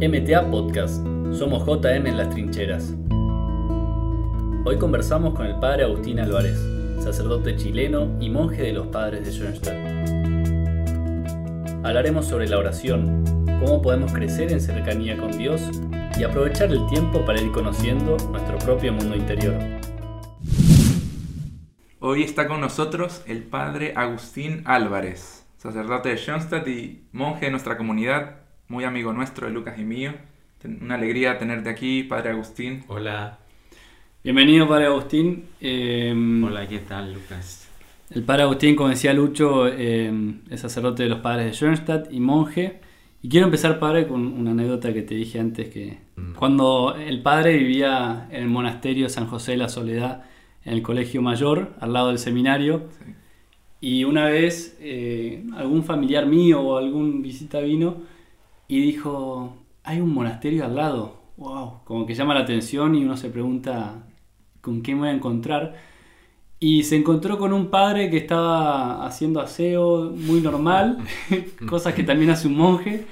MTA Podcast. Somos JM en las trincheras. Hoy conversamos con el padre Agustín Álvarez, sacerdote chileno y monje de los padres de Schoenstatt. Hablaremos sobre la oración, cómo podemos crecer en cercanía con Dios y aprovechar el tiempo para ir conociendo nuestro propio mundo interior. Hoy está con nosotros el padre Agustín Álvarez, sacerdote de Schoenstatt y monje de nuestra comunidad, muy amigo nuestro de Lucas y mío. Una alegría tenerte aquí, padre Agustín. Hola. Bienvenido, padre Agustín. Eh, Hola, ¿qué tal, Lucas? El padre Agustín, como decía Lucho, eh, es sacerdote de los padres de Schoenstatt y monje. Y quiero empezar, padre, con una anécdota que te dije antes, que Mm. cuando el padre vivía en el monasterio San José de la Soledad, en el colegio mayor, al lado del seminario, Sí. y una vez eh, algún familiar mío o algún visita vino y dijo, hay un monasterio al lado, wow, como que llama la atención y uno se pregunta con qué me voy a encontrar. Y se encontró con un padre que estaba haciendo aseo muy normal, cosas que también hace un monje,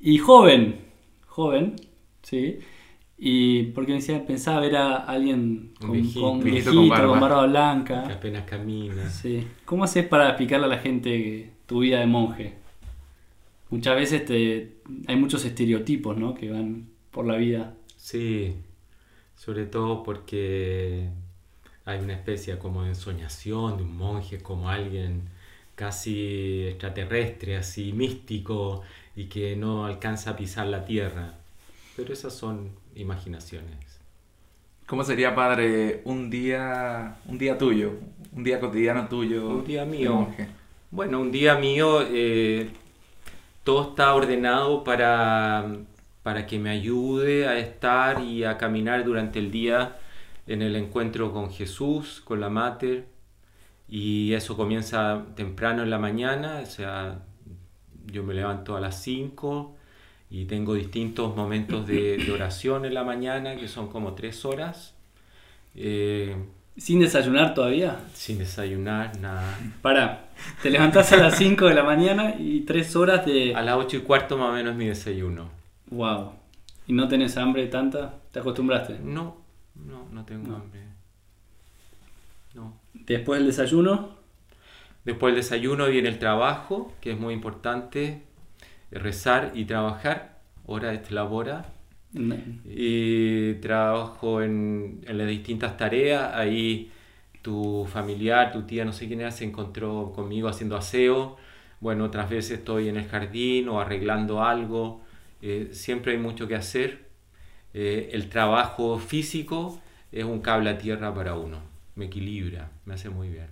y joven, joven, sí. Y porque decía, pensaba ver a alguien Un con, viejito. con, Viejito viejito, con con barba. barba, Que blanca. apenas camina. Sí. ¿Cómo haces para explicarle a la gente tu vida de monje? Muchas veces te, hay muchos estereotipos ¿no? que van por la vida. Sí, sobre todo porque hay una especie como de ensoñación de un monje como alguien casi extraterrestre, así místico y que no alcanza a pisar la tierra. Pero esas son imaginaciones. ¿Cómo sería, padre, un día, un día tuyo, un día cotidiano tuyo? Un día mío. monje? Bueno, un día mío, eh, todo está ordenado para, para que me ayude a estar y a caminar durante el día en el encuentro con Jesús, con la Mater. Y eso comienza temprano en la mañana, o sea, yo me levanto a las 5 y tengo distintos momentos de, oración en la mañana, que son como tres horas, eh, ¿Sin desayunar todavía? sin desayunar, nada. Para, te levantás a las 5 de la mañana y 3 horas de... A las 8 y cuarto más o menos mi desayuno. Wow. ¿Y no tenés hambre tanta? ¿Te acostumbraste? No, no, no tengo No. hambre. No. Después del desayuno, Después del desayuno viene el trabajo, que es muy importante, eh, rezar y trabajar, hora de labora. No. Y trabajo en, en las distintas tareas, ahí tu familiar, tu tía, no sé quién era, se encontró conmigo haciendo aseo. Bueno, otras veces estoy en el jardín o arreglando algo. Eh, siempre hay mucho que hacer. Eh, el trabajo físico es un cable a tierra para uno. Me equilibra, me hace muy bien.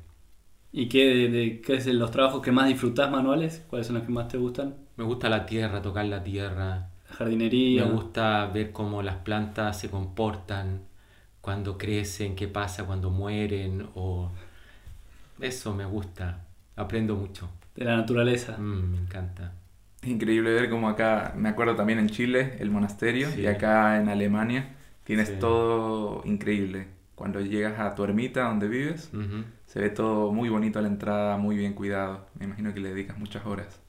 ¿Y qué, de, de- qué es los trabajos que más disfrutás manuales? ¿Cuáles son los que más te gustan? Me gusta la tierra, tocar la tierra. La jardinería. Me gusta ver cómo las plantas se comportan, cuando crecen, qué pasa cuando mueren, o eso me gusta. Aprendo mucho. De la naturaleza. Mm, me encanta. Es increíble ver cómo acá, me acuerdo también en Chile, el monasterio, Sí. y acá en Alemania tienes Sí. todo increíble. Cuando llegas a tu ermita donde vives, se ve todo muy bonito a la entrada, muy bien cuidado. Me imagino que le dedicas muchas horas.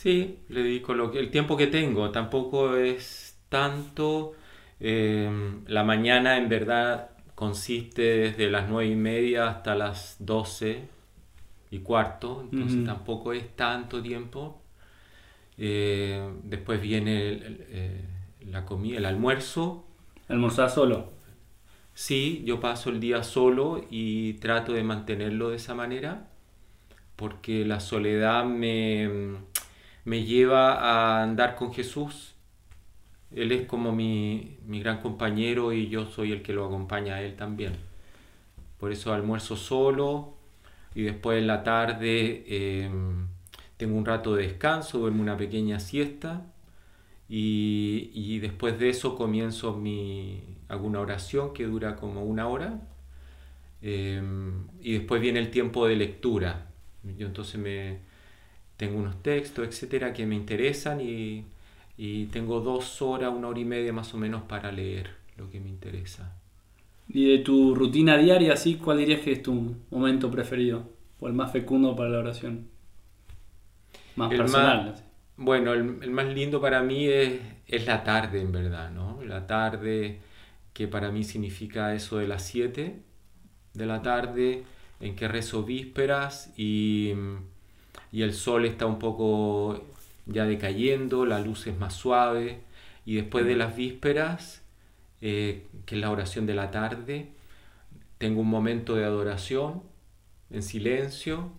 Sí, le dedico lo que, el tiempo que tengo. Tampoco es tanto. Eh, la mañana en verdad consiste desde las nueve y media hasta las doce y cuarto. Entonces tampoco es tanto tiempo. Eh, después viene el- el, eh, la comida, el almuerzo. Almorzás solo. Sí, yo paso el día solo y trato de mantenerlo de esa manera porque la soledad me, me lleva a andar con Jesús. Él es como mi, mi gran compañero y yo soy el que lo acompaña a él también. Por eso almuerzo solo y después en la tarde eh, tengo un rato de descanso, duermo una pequeña siesta y, y después de eso comienzo mi, alguna oración que dura como una hora eh, y después viene el tiempo de lectura. Yo entonces me tengo unos textos, etcétera, que me interesan y, y tengo dos horas, una hora y media más o menos para leer lo que me interesa. Y de tu rutina diaria, así, ¿cuál dirías que es tu momento preferido? O el más fecundo para la oración. Más El personal. más- bueno, el, más lindo para mí es, es, la tarde, en verdad, ¿no? La tarde que para mí significa eso de las 7 de la tarde, en que rezo vísperas y, y el sol está un poco ya decayendo, la luz es más suave y después de las vísperas, eh, que es la oración de la tarde, tengo un momento de adoración en silencio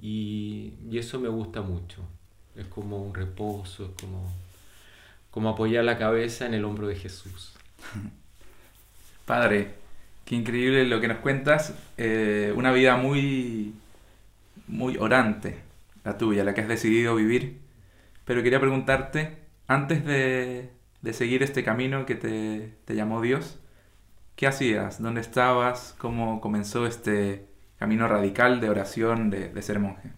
y, y eso me gusta mucho es como un reposo, es como, como apoyar la cabeza en el hombro de Jesús. Padre, qué increíble lo que nos cuentas, eh, una vida muy, muy orante, la tuya, la que has decidido vivir, pero quería preguntarte, antes de, de seguir este camino que te, te llamó Dios, ¿qué hacías? ¿Dónde estabas? ¿Cómo comenzó este camino radical de oración, de, ser monje?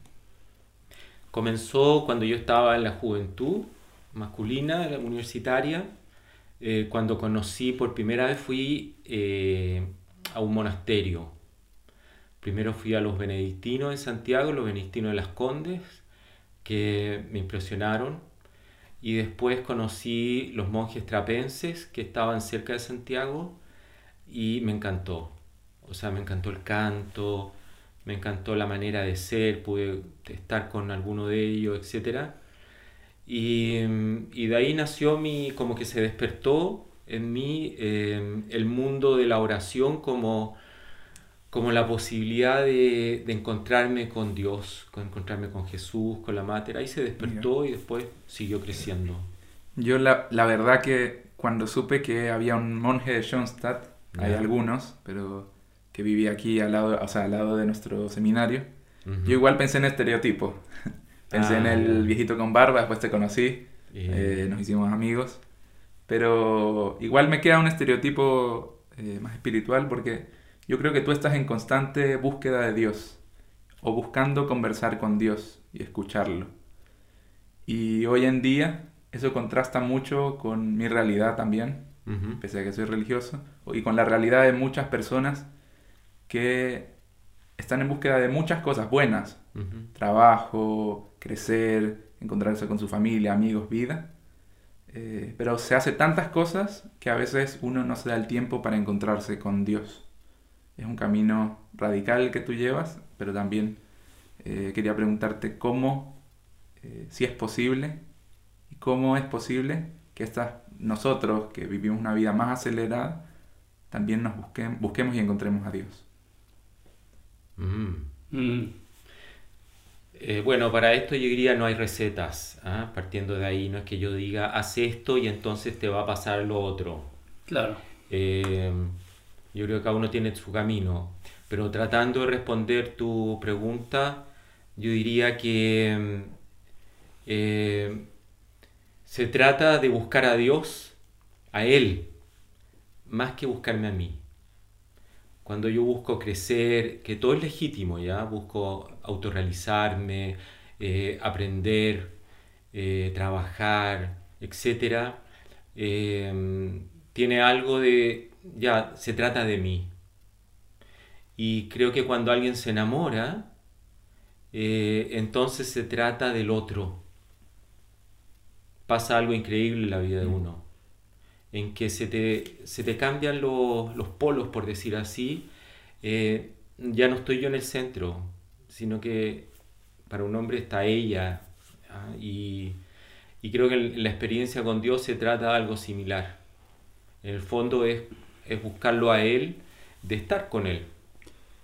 Comenzó cuando yo estaba en la juventud masculina, universitaria. Eh, cuando conocí por primera vez fui eh, a un monasterio. Primero fui a los benedictinos en Santiago, los benedictinos de las Condes, que me impresionaron. Y después conocí los monjes trapenses que estaban cerca de Santiago y me encantó. O sea, me encantó el canto, me encantó la manera de ser, pude estar con alguno de ellos, etc. Y, y de ahí nació mi, como que se despertó en mí eh, el mundo de la oración como, como la posibilidad de, de, encontrarme con Dios, con encontrarme con Jesús, con la Mater. Ahí se despertó y después siguió creciendo. Yo la, la, verdad que cuando supe que había un monje de Schoenstatt, hay algunos, pero que vivía aquí al lado, o sea, al lado de nuestro seminario, yo igual pensé en estereotipo. pensé en ah, el viejito con barba, después te conocí, eh, nos hicimos amigos. Pero igual me queda un estereotipo eh, más espiritual porque yo creo que tú estás en constante búsqueda de Dios o buscando conversar con Dios y escucharlo. Y hoy en día eso contrasta mucho con mi realidad también, pese a que soy religioso, y con la realidad de muchas personas que están en búsqueda de muchas cosas buenas. Trabajo, crecer, encontrarse con su familia, amigos, vida. Eh, pero se hace tantas cosas que a veces uno no se da el tiempo para encontrarse con Dios. Es un camino radical que tú llevas, pero también eh, quería preguntarte cómo, eh, si es posible, y cómo es posible que estas, nosotros que vivimos una vida más acelerada, también nos busquemos, busquemos y encontremos a Dios. Mm. Mm. Eh, bueno, para esto yo diría no hay recetas. ¿ah? Partiendo de ahí, no es que yo diga haz esto y entonces te va a pasar lo otro. Claro. Eh, yo creo que cada uno tiene su camino. Pero tratando de responder tu pregunta, yo diría que eh, se trata de buscar a Dios, a Él, más que buscarme a mí cuando yo busco crecer, que todo es legítimo, ¿ya? Busco autorrealizarme, eh, aprender, eh, trabajar, etc., em, tiene algo de, ya, se trata de mí. Y creo que cuando alguien se enamora, eh, entonces se trata del otro. Pasa algo increíble en la vida de mm. uno en que se te, se te cambian los, los, polos, por decir así, eh, ya no estoy yo en el centro, sino que para un hombre está ella. ¿ah? Y, y, creo que en la experiencia con Dios se trata de algo similar. En el fondo es, es buscarlo a Él, de estar con Él.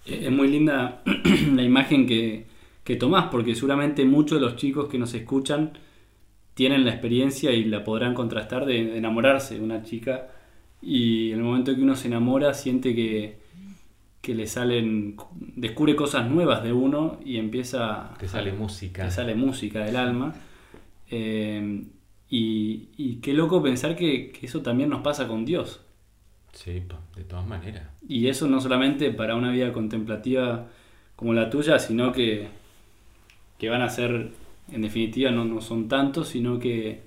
Es muy linda la imagen que, que tomás, porque seguramente muchos de los chicos que nos escuchan tienen la experiencia y la podrán contrastar de, enamorarse de una chica y en el momento que uno se enamora siente que, que le salen, descubre cosas nuevas de uno y empieza... Te sale música. Te sale música del alma. Eh, y, y, qué loco pensar que, que, eso también nos pasa con Dios. Sí, de todas maneras. Y eso no solamente para una vida contemplativa como la tuya, sino que, que van a ser en definitiva no, no son tantos, sino que,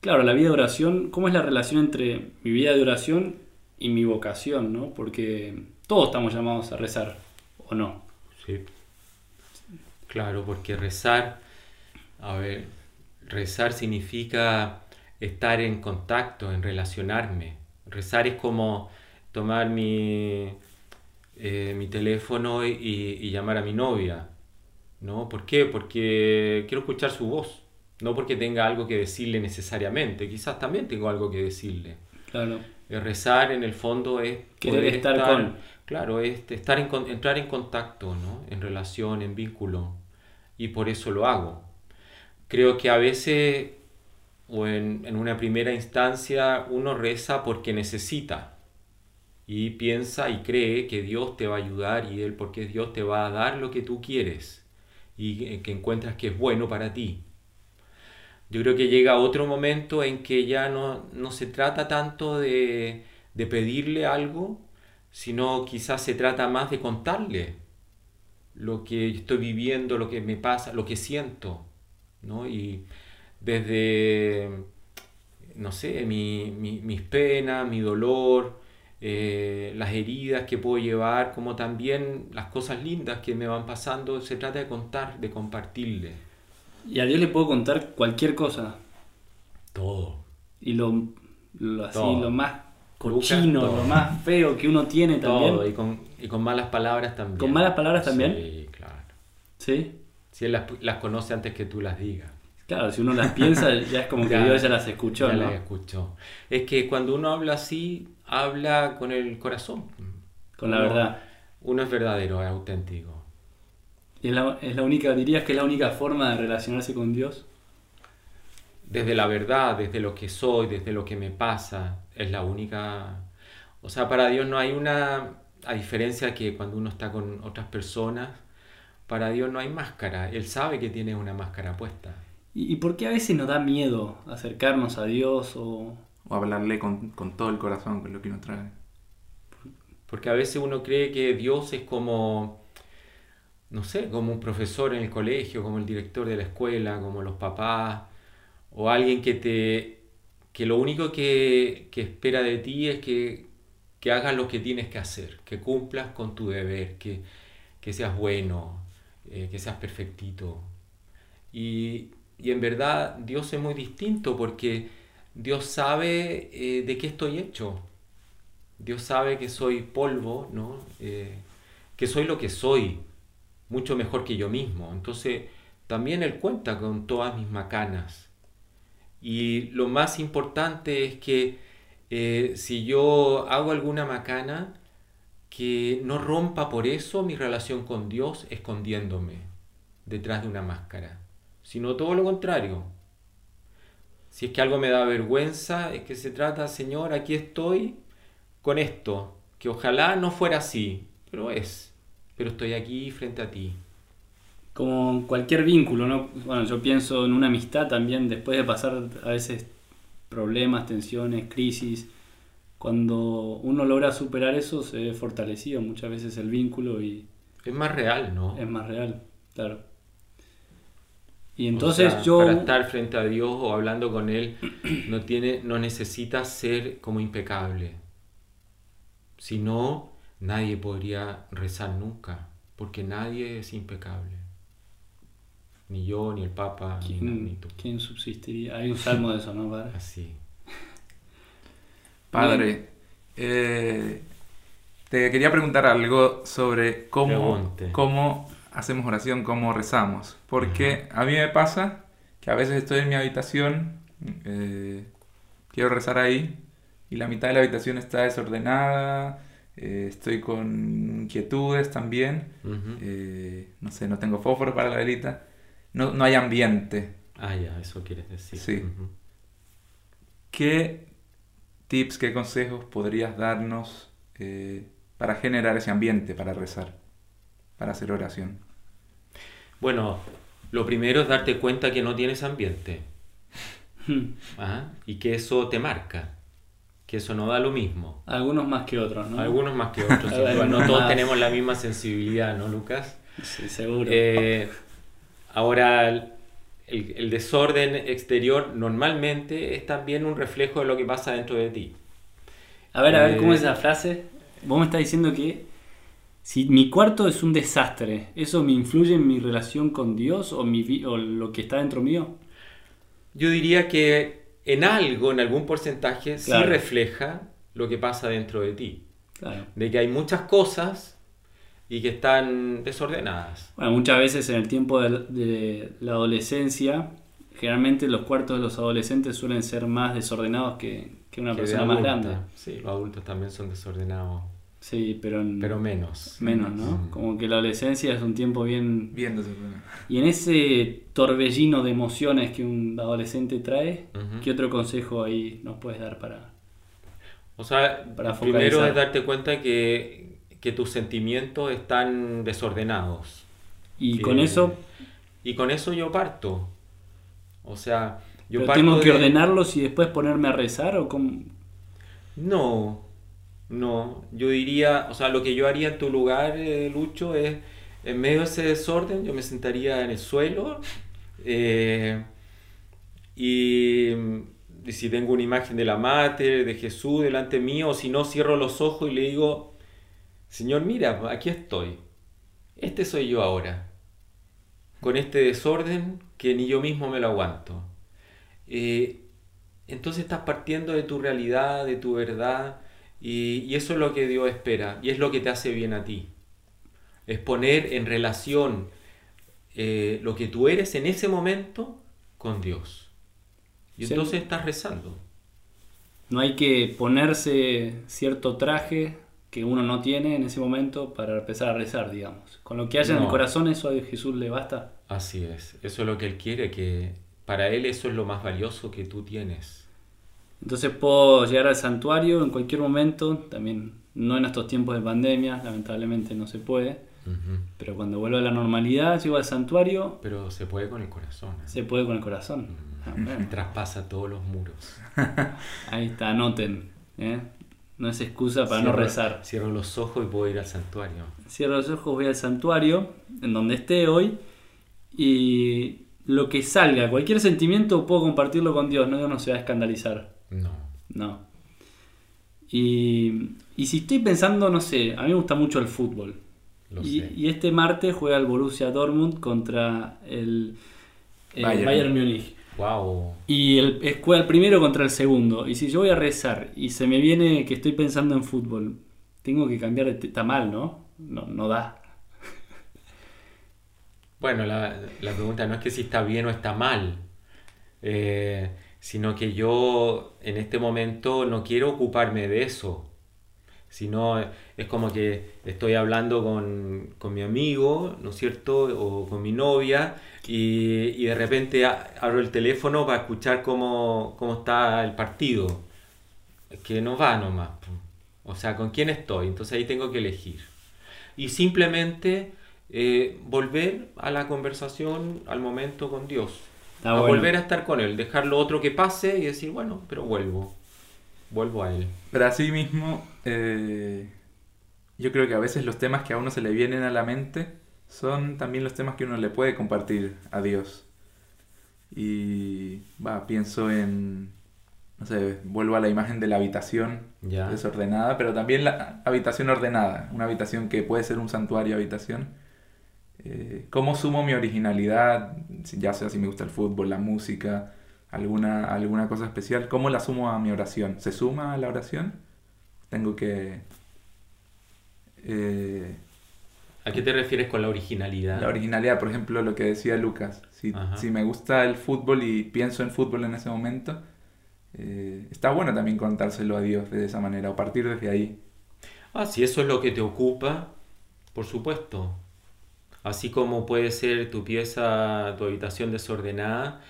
claro, la vida de oración, ¿cómo es la relación entre mi vida de oración y mi vocación? ¿no? Porque todos estamos llamados a rezar, ¿o no? Sí. Claro, porque rezar, a ver, rezar significa estar en contacto, en relacionarme. Rezar es como tomar mi, eh, mi teléfono y, y llamar a mi novia. ¿No? ¿Por qué? Porque quiero escuchar su voz. No porque tenga algo que decirle necesariamente. Quizás también tengo algo que decirle. Claro. El rezar en el fondo es Querer poder estar con- claro, es estar en, entrar en contacto, ¿no? En relación, en vínculo. Y por eso lo hago. Creo que a veces, o en, en una primera instancia, uno reza porque necesita. Y piensa y cree que Dios te va a ayudar y Él porque Dios te va a dar lo que tú quieres y que- encuentras que es bueno para ti. Yo creo que llega otro momento en que ya no, no se trata tanto de, de pedirle algo, sino quizás se trata más de contarle lo que estoy viviendo, lo que me pasa, lo que siento, ¿no? Y desde, no sé, mi- mi- mis penas, mi dolor, eh, las heridas que puedo llevar, como también las cosas lindas que me van pasando, se trata de contar, de compartirle Y a Dios le puedo contar cualquier cosa. todo. Y lo, lo así, Todo. lo más cochino, lo más feo que uno tiene también. Todo, y con, y con malas palabras también. ¿Con malas palabras también? Sí, claro. ¿Sí? Si él las, las conoce antes que tú las digas. Claro, si uno las piensa, ya es como que Dios ya las escuchó, ya ¿no? las escuchó. Es que cuando uno habla así, habla con el corazón. Con la verdad. Uno es verdadero, es auténtico. Y es la, es la única, dirías que es la única forma de relacionarse con Dios. Desde la verdad, desde lo que soy, desde lo que me pasa, es la única... O sea, para Dios no hay una... A diferencia que cuando uno está con otras personas, para Dios no hay máscara. Él sabe que tiene una máscara puesta. ¿Y, y por qué a veces nos da miedo acercarnos a Dios o... O hablarle con, con todo el corazón, con lo que uno trae. Porque a veces uno cree que Dios es como, no sé, como un profesor en el colegio, como el director de la escuela, como los papás, o alguien que te que lo único que, que espera de ti es que, que hagas lo que tienes que hacer, que cumplas con tu deber, que, que seas bueno, eh, que seas perfectito. Y, y en verdad Dios es muy distinto porque Dios sabe eh, de qué estoy hecho. Dios sabe que soy polvo, ¿no? Eh, que soy lo que soy, mucho mejor que yo mismo. Entonces, también Él cuenta con todas mis macanas. Y lo más importante es que eh, si yo hago alguna macana, que no rompa por eso mi relación con Dios escondiéndome detrás de una máscara, sino todo lo contrario. Si es que algo me da vergüenza, es que se trata, Señor, aquí estoy con esto, que ojalá no fuera así, pero es, pero estoy aquí frente a ti. Como cualquier vínculo, ¿no? Bueno, yo pienso en una amistad también, después de pasar a veces problemas, tensiones, crisis, cuando uno logra superar eso se ve fortalecido muchas veces el vínculo y Es más real, ¿no? es más real, claro. Y O entonces sea, yo... para estar frente a Dios o hablando con Él, no, tiene, no necesita ser como impecable. Si no, nadie podría rezar nunca, porque nadie es impecable. Ni yo, ni el Papa, ni, ni ¿Quién, tú. quién subsistiría? Hay un salmo de eso, ¿no, padre? Así. Padre, eh, te quería preguntar algo sobre cómo, Pregunte. cómo hacemos oración, cómo rezamos. Porque a mí me pasa que a veces estoy en mi habitación, eh, quiero rezar ahí, y la mitad de la habitación está desordenada, eh, estoy con inquietudes también, eh, no sé, no tengo fósforo para la velita, no, no hay ambiente. Ah, ya, eso quieres decir. Sí. ¿Qué tips, qué consejos podrías darnos para generar ese ambiente para rezar, para hacer oración? Bueno, lo primero es darte cuenta que no tienes ambiente. Y que eso te marca. Que eso no da lo mismo. Algunos más que otros, ¿no? Algunos más que otros. No todos más. tenemos la misma sensibilidad, ¿no, Lucas? Sí, seguro. Eh, ahora, el, el- desorden exterior normalmente es también un reflejo de lo que pasa dentro de ti. A ver, a ver, ¿cómo eh, es esa frase? Vos me estás diciendo que si mi cuarto es un desastre, ¿eso me influye en mi relación con Dios o, mi vi- o lo que está dentro mío? yo diría que en algo, en algún porcentaje, sí refleja lo que pasa dentro de ti. Claro. De que hay muchas cosas y que están desordenadas. Bueno, muchas veces en el tiempo de, de la adolescencia, generalmente los cuartos de los adolescentes suelen ser más desordenados que, que una que persona más grande. Sí, los adultos también son desordenados, Sí, pero, en- pero menos. menos, ¿no? Mm. Como que la adolescencia es un tiempo bien... Bien desordenado. Y en ese torbellino de emociones que un adolescente trae. ¿qué otro consejo ahí nos puedes dar para...? O sea, Para primero es darte cuenta que, que tus sentimientos están desordenados. Y Que- con eso, Y con eso yo parto. O sea, yo ¿pero parto tengo que de- ordenarlos y después ponerme a rezar o cómo? No, no. Yo diría, o sea, lo que yo haría en tu lugar, eh, Lucho, es en medio de ese desorden, yo me sentaría en el suelo eh, y, si tengo una imagen de la Mater, de Jesús delante mío, o si no, cierro los ojos y le digo, Señor, mira, aquí estoy. Este soy yo ahora. Con este desorden que ni yo mismo me lo aguanto. Eh, entonces estás partiendo de tu realidad, de tu verdad, y, y eso es lo que Dios espera, y es lo que te hace bien a ti. Es poner en relación eh, lo que tú eres en ese momento con Dios. Y Sí. entonces estás rezando. No hay que ponerse cierto traje que uno no tiene en ese momento para empezar a rezar, digamos. Con lo que haya en el corazón, eso a Jesús le basta. Así es, eso es lo que Él quiere, que para Él eso es lo más valioso que tú tienes. Entonces puedo llegar al santuario en cualquier momento, también no en estos tiempos de pandemia, lamentablemente no se puede, pero cuando vuelva a la normalidad, llego al santuario, Pero se puede con el corazón. ¿eh? se puede con el corazón. Ah, bueno. Traspasa todos los muros. Ahí está, anoten. ¿eh? No es excusa para no rezar. Cierro los ojos y puedo ir al santuario. Cierro los ojos, voy al santuario, en donde esté hoy, y lo que salga, cualquier sentimiento, puedo compartirlo con Dios, no, Dios no se va a escandalizar. No. No. Y, y si estoy pensando, no sé, a mí me gusta mucho el fútbol. Lo Y, sé. y este martes juega el Borussia Dortmund contra el, el Bayern. Bayern. Múnich. Wow. Y el, es- juega el primero contra el segundo. Y si yo voy a rezar y se me viene que estoy pensando en fútbol, tengo que cambiar de... Está mal, ¿no? No, no da. Bueno, la, la pregunta no es que si está bien o está mal, eh, sino que yo en este momento no quiero ocuparme de eso, sino es como que estoy hablando con, con mi amigo, ¿no es cierto? O con mi novia y, y de repente abro el teléfono para escuchar cómo, cómo está el partido. Que no va nomás. O sea, ¿con quién estoy? Entonces ahí tengo que elegir. Y simplemente eh, volver a la conversación, al momento con Dios. Está a bueno. volver a estar con Él, dejar lo otro que pase y decir, bueno, pero vuelvo. Vuelvo a Él. Pero así mismo, eh, yo creo que a veces los temas que a uno se le vienen a la mente son también los temas que uno le puede compartir a Dios. Y va, pienso en, no sé, vuelvo a la imagen de la habitación Ya. desordenada, pero también la habitación ordenada, una habitación que puede ser un santuario habitación. Eh, ¿Cómo sumo mi originalidad? Ya sea si me gusta el fútbol, la música, alguna, alguna cosa especial. ¿Cómo la sumo a mi oración? ¿Se suma a la oración? Tengo que... eh, ¿A qué te refieres con la originalidad? la originalidad, por ejemplo, lo que decía Lucas. Si, si me gusta el fútbol y pienso en fútbol en ese momento, eh, está bueno también contárselo a Dios de esa manera, o partir desde ahí. Ah, si eso es lo que te ocupa, por supuesto. Así como puede ser tu pieza, tu habitación desordenada,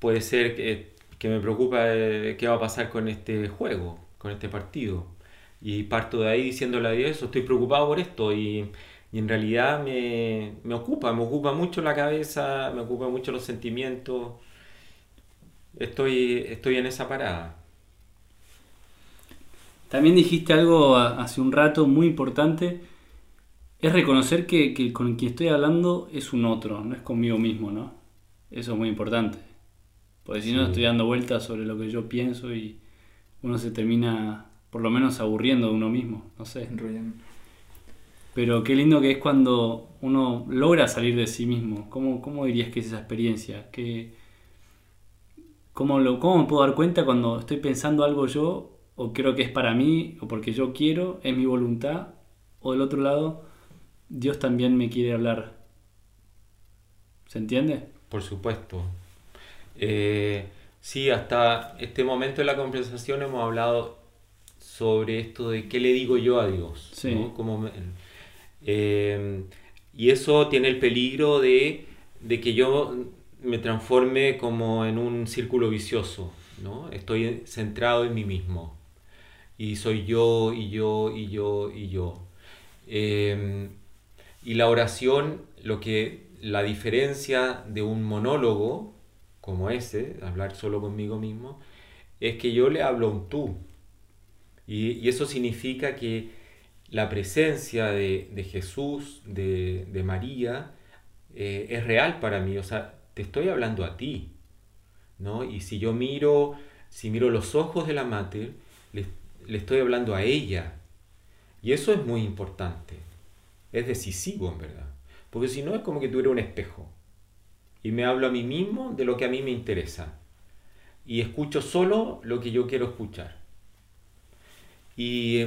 puede ser que, que me preocupa eh, qué va a pasar con este juego, con este partido. Y parto de ahí diciéndole a Dios, estoy preocupado por esto y, y en realidad me, me ocupa, me ocupa mucho la cabeza, me ocupa mucho los sentimientos. Estoy, estoy en esa parada. También dijiste algo hace un rato muy importante, es reconocer que, que con quien estoy hablando es un otro, no es conmigo mismo, ¿no? Eso es muy importante. Porque si no Sí. estoy dando vueltas sobre lo que yo pienso y uno se termina por lo menos aburriendo de uno mismo, no sé. Enrollan. Pero qué lindo que es cuando uno logra salir de sí mismo. ¿Cómo, cómo dirías que es esa experiencia? Que ¿Cómo, lo, ¿Cómo me puedo dar cuenta cuando estoy pensando algo yo o creo que es para mí o porque yo quiero, es mi voluntad? O del otro lado, Dios también me quiere hablar. ¿Se entiende? Por supuesto. Eh, sí, hasta este momento de la conversación hemos hablado sobre esto de qué le digo yo a Dios. Sí. ¿no? Como me- eh, y eso tiene el peligro de, de que yo me transforme como en un círculo vicioso. ¿no? Estoy centrado en mí mismo. Y soy yo, y yo, y yo, y yo. Eh, y la oración, lo que la diferencia de un monólogo como ese, hablar solo conmigo mismo, es que yo le hablo a un tú. Y, y eso significa que la presencia de, de Jesús, de, de María, eh, es real para mí. O sea, te estoy hablando a ti. ¿no? Y si yo miro, si miro los ojos de la Mater, le, le estoy hablando a ella. Y eso es muy importante. Es decisivo, en verdad. Porque si no, es como que tú eres un espejo. Y me hablo a mí mismo de lo que a mí me interesa. Y escucho solo lo que yo quiero escuchar. Y,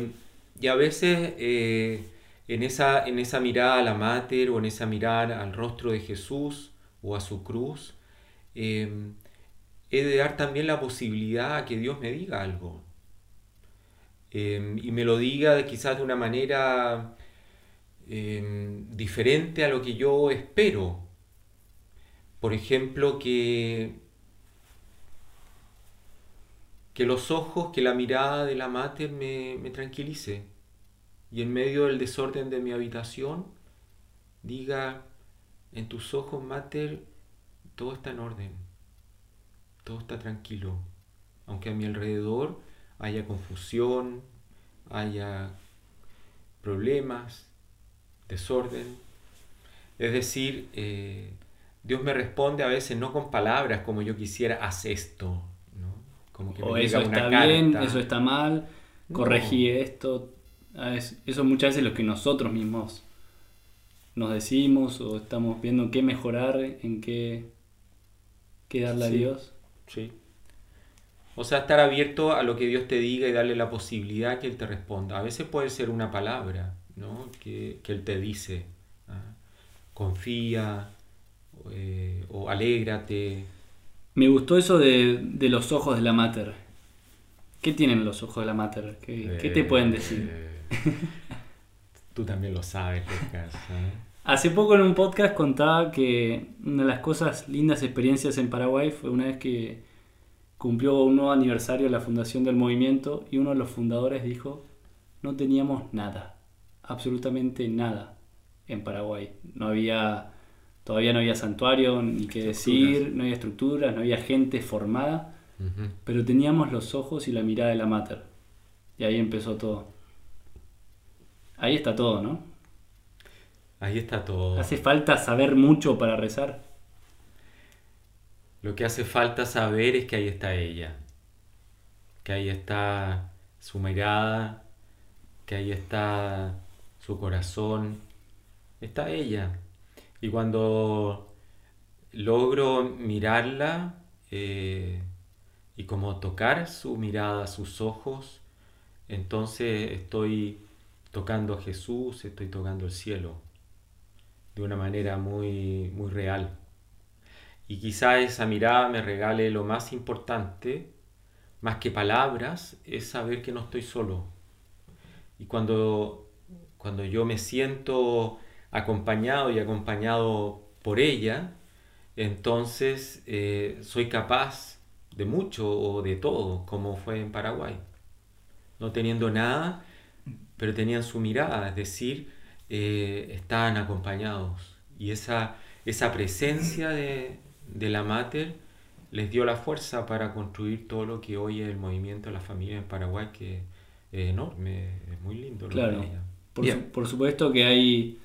y a veces eh, en, esa, en esa mirada a la Mater o en esa mirada al rostro de Jesús o a su cruz, eh, he de dar también la posibilidad a que Dios me diga algo. Eh, y me lo diga quizás de una manera eh, diferente a lo que yo espero. Por ejemplo, que, que los ojos, que la mirada de la mater me, me tranquilice. Y en medio del desorden de mi habitación, diga, en tus ojos, mater, todo está en orden, todo está tranquilo. Aunque a mi alrededor haya confusión, haya problemas, desorden. Es decir, eh, Dios me responde a veces no con palabras como yo quisiera, haz esto. ¿no? Como que O me eso llega una está bien, carta. eso está mal, No. corregí esto. Ah, es- Eso muchas veces lo que nosotros mismos nos decimos o estamos viendo en qué mejorar, en qué, qué darle a. Dios. Sí. O sea, estar abierto a lo que Dios te diga y darle la posibilidad que Él te responda. A veces puede ser una palabra, ¿no? Que, que Él te dice. ¿ah? Confía, eh, o alégrate. Me gustó eso de, de los ojos de la mater. ¿Qué tienen los ojos de la mater? ¿Qué, qué te pueden decir? Eh, Tú también lo sabes, Lucas. ¿eh? Hace poco en un podcast contaba que una de las cosas lindas experiencias en Paraguay fue una vez que cumplió un nuevo aniversario de la fundación del movimiento y uno de los fundadores dijo, no teníamos nada, absolutamente nada en Paraguay. No había, todavía no había santuario ni qué decir, no había estructuras, no había gente formada, pero teníamos los ojos y la mirada de la mater. Y ahí empezó todo. Ahí está todo, ¿no? Ahí está todo. Hace falta saber mucho para rezar. Lo que hace falta saber es que ahí está ella, que ahí está su mirada, que ahí está su corazón, está ella. Y cuando logro mirarla eh, y como tocar su mirada, sus ojos, entonces estoy tocando a Jesús, estoy tocando el cielo de una manera muy, muy real. Y quizá esa mirada me regale lo más importante, más que palabras, es saber que no estoy solo. Y cuando, cuando yo me siento acompañado y acompañado por ella, entonces eh, soy capaz de mucho o de todo, como fue en Paraguay. No teniendo nada, pero tenían su mirada, es decir, eh, estaban acompañados. Y esa, esa presencia de, de la Mater les dio la fuerza para construir todo lo que hoy es el movimiento de la familia en Paraguay, que es enorme, es muy lindo. lo Claro. de ella. Por, su- por supuesto que hay,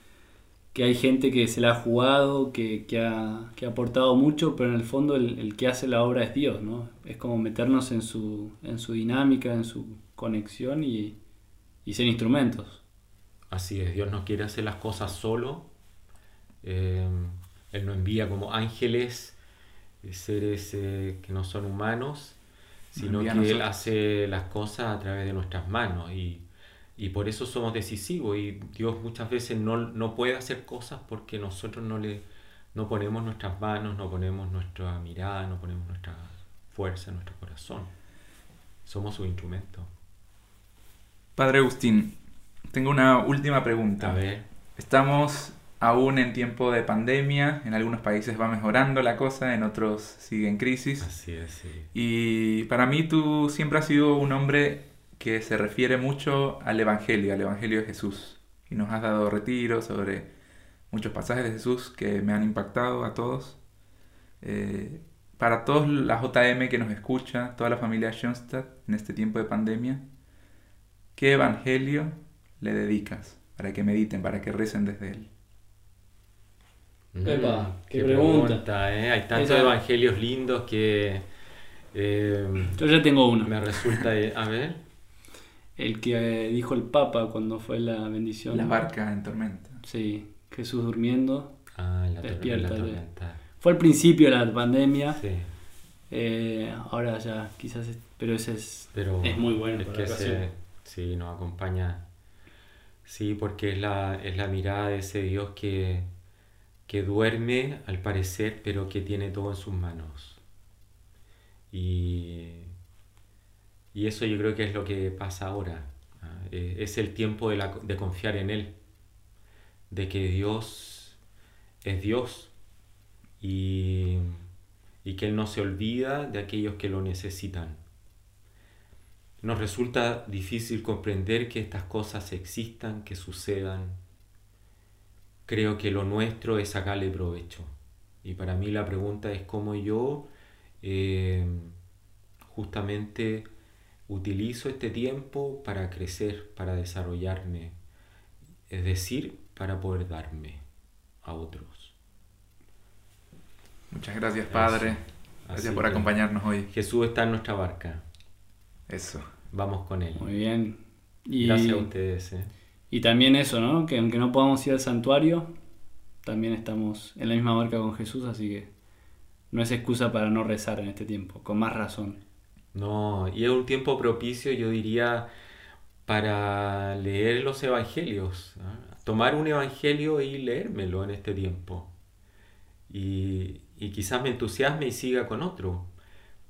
que hay gente que se la ha jugado, que, que ha, que ha aportado mucho, pero en el fondo el, el que hace la obra es Dios, ¿no? Es como meternos en su, en su dinámica, en su conexión y, y ser instrumentos. Así es, Dios no quiere hacer las cosas solo. Eh, él nos envía como ángeles seres eh, que no son humanos, sino que Él hace las cosas a través de nuestras manos y, y por eso somos decisivos y Dios muchas veces no, no puede hacer cosas porque nosotros no le no ponemos nuestras manos, no ponemos nuestra mirada, no ponemos nuestra fuerza, nuestro corazón. Somos su instrumento. Padre Agustín, tengo una última pregunta. A ver, Estamos aún en tiempo de pandemia, en algunos países va mejorando la cosa, en otros sigue en crisis. así es, sí. Y para mí tú siempre has sido un hombre que se refiere mucho al Evangelio, al Evangelio de Jesús. Y nos has dado retiros sobre muchos pasajes de Jesús que me han impactado a todos. Eh, para todos la JM que nos escucha, toda la familia Schoenstatt en este tiempo de pandemia, ¿qué Evangelio le dedicas para que mediten, para que recen desde él? Epa, Mm, qué pregunta. ¿eh? Hay tantos Esa- evangelios lindos que eh, Yo ya tengo uno. me resulta... a ver, El que eh, dijo el Papa cuando fue la bendición. La barca en tormenta. Sí, Jesús durmiendo. ah, la, tor- la Despiértate. tormenta. Fue al principio de la pandemia. Sí, eh, ahora ya quizás... es- pero ese es, pero es muy bueno. es que ese, sí, nos acompaña. Sí, porque es la, es la mirada de ese Dios que, que duerme al parecer, pero que tiene todo en sus manos. Y, y eso yo creo que es lo que pasa ahora. ¿ah? Eh, Es el tiempo de, la- de confiar en Él, de que Dios es Dios y, y que Él no se olvida de aquellos que lo necesitan. Nos resulta difícil comprender que estas cosas existan, que sucedan. Creo que lo nuestro es sacarle provecho. Y para mí la pregunta es cómo yo eh, justamente utilizo este tiempo para crecer, para desarrollarme, es decir, para poder darme a otros. Muchas gracias, Padre. Gracias Así por acompañarnos hoy. Jesús está en nuestra barca, Eso. vamos con Él. Muy bien. Y, Gracias a ustedes. ¿eh? y también eso, ¿no? Que aunque no podamos ir al santuario, también estamos en la misma barca con Jesús, así que no es excusa para no rezar en este tiempo, con más razón. No, y es un tiempo propicio, yo diría, para leer los evangelios. ¿ah? Tomar un evangelio y leérmelo en este tiempo. Y, y quizás me entusiasme y siga con otro.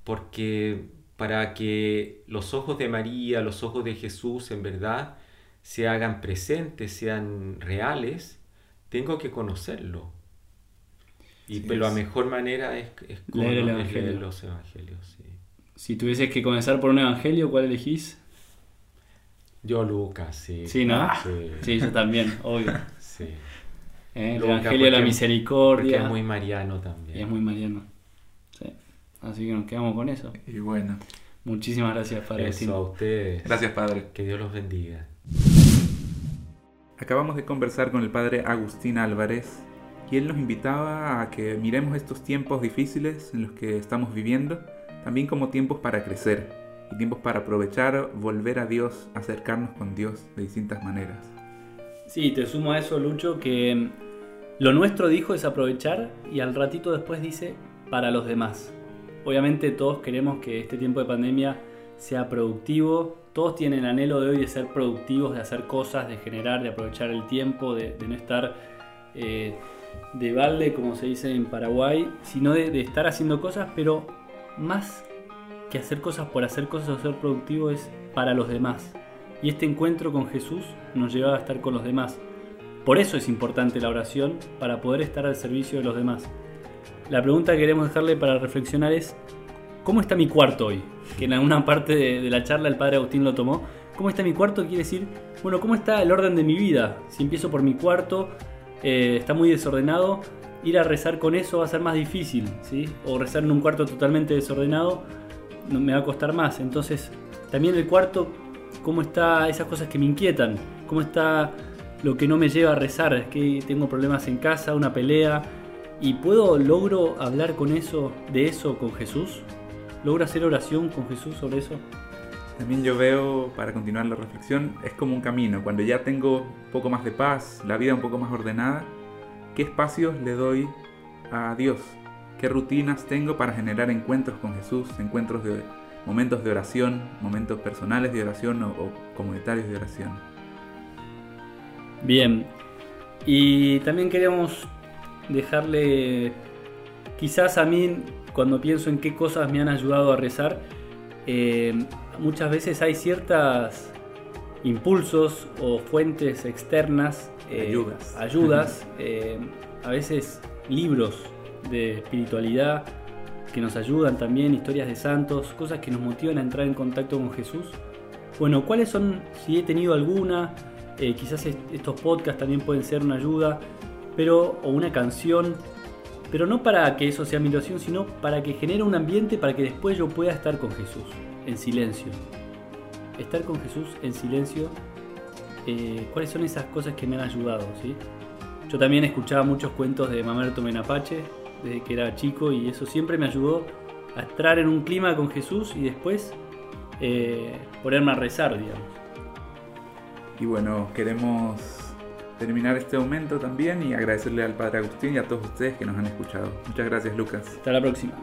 Porque para que los ojos de María, los ojos de Jesús en verdad se hagan presentes, sean reales, tengo que conocerlo. Y pero la es. mejor manera es, es con- Leer el Evangelio. leer los evangelios. sí. Si tuvieses que comenzar por un evangelio, ¿cuál elegís? Yo Lucas, sí. Sí, ¿no? Sí. Sí, yo también, obvio. sí. ¿Eh? El Lucas, evangelio de la porque- Porque misericordia. es muy mariano también. y es muy mariano. Sí. Así que nos quedamos con eso. Y bueno. Muchísimas gracias, Padre Eso a ustedes. Gracias, Padre. Que Dios los bendiga. Acabamos de conversar con el padre Agustín Álvarez y él nos invitaba a que miremos estos tiempos difíciles en los que estamos viviendo, también como tiempos para crecer y tiempos para aprovechar, volver a Dios, acercarnos con Dios de distintas maneras. Sí, te sumo a eso, Lucho, que mm, lo nuestro dijo es aprovechar y al ratito después dice para los demás. Obviamente todos queremos que este tiempo de pandemia sea productivo, todos tienen anhelo de hoy de ser productivos, de hacer cosas, de generar, de aprovechar el tiempo, de, no estar eh, de balde, como se dice en Paraguay, sino de estar haciendo cosas, pero más que hacer cosas por hacer cosas o ser productivo es para los demás. Y este encuentro con Jesús nos lleva a estar con los demás. Por eso es importante la oración, para poder estar al servicio de los demás. La pregunta que queremos dejarle para reflexionar es, ¿cómo está mi cuarto hoy? Que en alguna parte de, la charla el padre Agustín lo tomó. ¿Cómo está mi cuarto? Quiere decir, bueno, ¿cómo está el orden de mi vida? Si empiezo por mi cuarto, eh, está muy desordenado, ir a rezar con eso va a ser más difícil, ¿sí? O rezar en un cuarto totalmente desordenado me va a costar más. Entonces, también el cuarto, cómo está esas cosas que me inquietan, cómo está lo que no me lleva a rezar, es que tengo problemas en casa, una pelea, y puedo, logro hablar con eso, de eso con Jesús, logro hacer oración con Jesús sobre eso. También yo veo, para continuar la reflexión, es como un camino. Cuando ya tengo un poco más de paz, la vida un poco más ordenada, ¿qué espacios le doy a Dios? ¿Qué rutinas tengo para generar encuentros con Jesús, encuentros de momentos de oración, momentos personales de oración o, comunitarios de oración? Bien, y también queremos dejarle, quizás a mí, cuando pienso en qué cosas me han ayudado a rezar, eh, muchas veces hay ciertas impulsos o fuentes externas, eh, Ayudas. ayudas eh, a veces libros de espiritualidad que nos ayudan también, historias de santos, cosas que nos motivan a entrar en contacto con Jesús. Bueno, ¿cuáles son, si he tenido alguna? eh, quizás est- estos podcasts también pueden ser una ayuda, pero, o una canción, pero no para que eso sea mi oración, sino para que genere un ambiente para que después yo pueda estar con Jesús, en silencio. Estar con Jesús en silencio, eh, ¿cuáles son esas cosas que me han ayudado? ¿sí? Yo también escuchaba muchos cuentos de Mamerto Menapache desde que era chico y eso siempre me ayudó a entrar en un clima con Jesús y después eh, ponerme a rezar, digamos. Y bueno, queremos terminar este momento también y agradecerle al Padre Agustín y a todos ustedes que nos han escuchado. Muchas gracias, Lucas. Hasta la próxima.